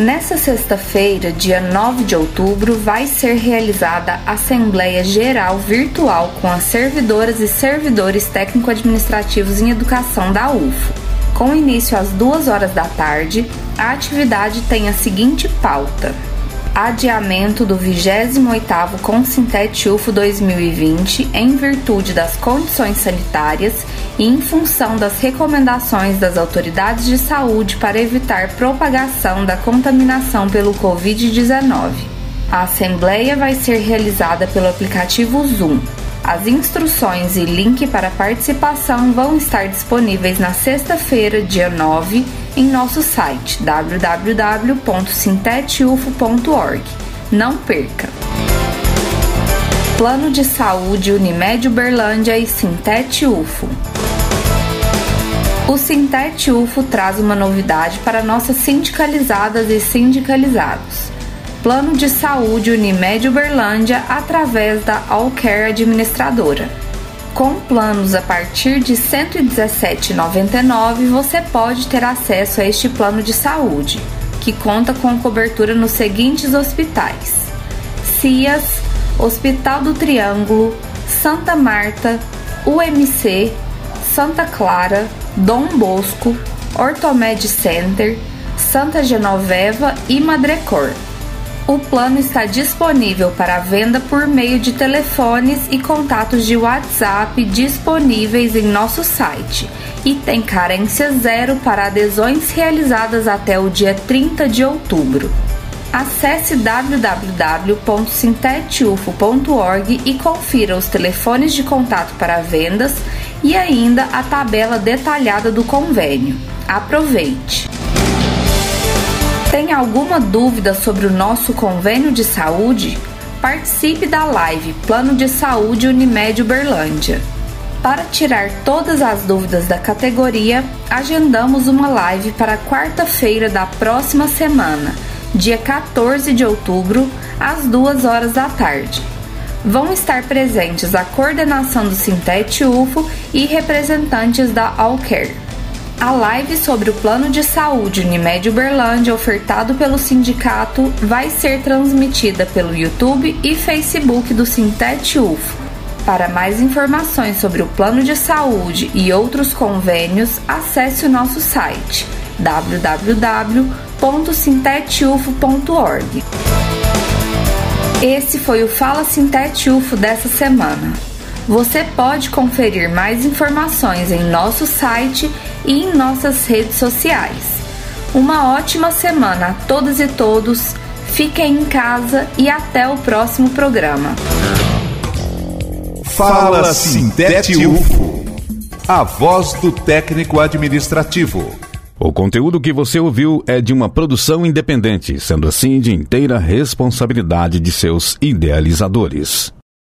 Nessa sexta-feira, dia 9 de outubro, vai ser realizada a Assembleia Geral Virtual com as servidoras e servidores técnico-administrativos em educação da UFO. Com início às 2 horas da tarde, a atividade tem a seguinte pauta: adiamento do 28º Consintete UFO 2020 em virtude das condições sanitárias e em função das recomendações das autoridades de saúde para evitar propagação da contaminação pelo Covid-19. A assembleia vai ser realizada pelo aplicativo Zoom. As instruções e link para participação vão estar disponíveis na sexta-feira, dia 9, em nosso site www.sintetufo.org. Não perca! Plano de Saúde Unimed Uberlândia e Sintete UFO. O Sintete UFO traz uma novidade para nossas sindicalizadas e sindicalizados. Plano de Saúde Unimed Uberlândia através da Allcare Administradora. Com planos a partir de R$ 117,99, você pode ter acesso a este plano de saúde, que conta com cobertura nos seguintes hospitais: CIAS, Hospital do Triângulo, Santa Marta, UMC, Santa Clara, Dom Bosco, Ortomed Center, Santa Genoveva e Madrecor. O plano está disponível para venda por meio de telefones e contatos de WhatsApp disponíveis em nosso site e tem carência zero para adesões realizadas até o dia 30 de outubro. Acesse www.sintetufo.org e confira os telefones de contato para vendas e ainda a tabela detalhada do convênio. Aproveite! Tem alguma dúvida sobre o nosso convênio de saúde? Participe da live Plano de Saúde Unimed Uberlândia. Para tirar todas as dúvidas da categoria, agendamos uma live para quarta-feira da próxima semana, dia 14 de outubro, às 2 horas da tarde. Vão estar presentes a coordenação do Sintete UFO e representantes da Allcare. A live sobre o plano de saúde Unimed Uberlândia ofertado pelo sindicato vai ser transmitida pelo YouTube e Facebook do Sintete UFO. Para mais informações sobre o plano de saúde e outros convênios, acesse o nosso site www.sintetufo.org. Esse foi o Fala Sintete UFO dessa semana. Você pode conferir mais informações em nosso site e em nossas redes sociais. Uma ótima semana a todas e todos. Fiquem em casa e até o próximo programa. Fala Sintete UFO. A voz do técnico administrativo. O conteúdo que você ouviu é de uma produção independente, sendo assim de inteira responsabilidade de seus idealizadores.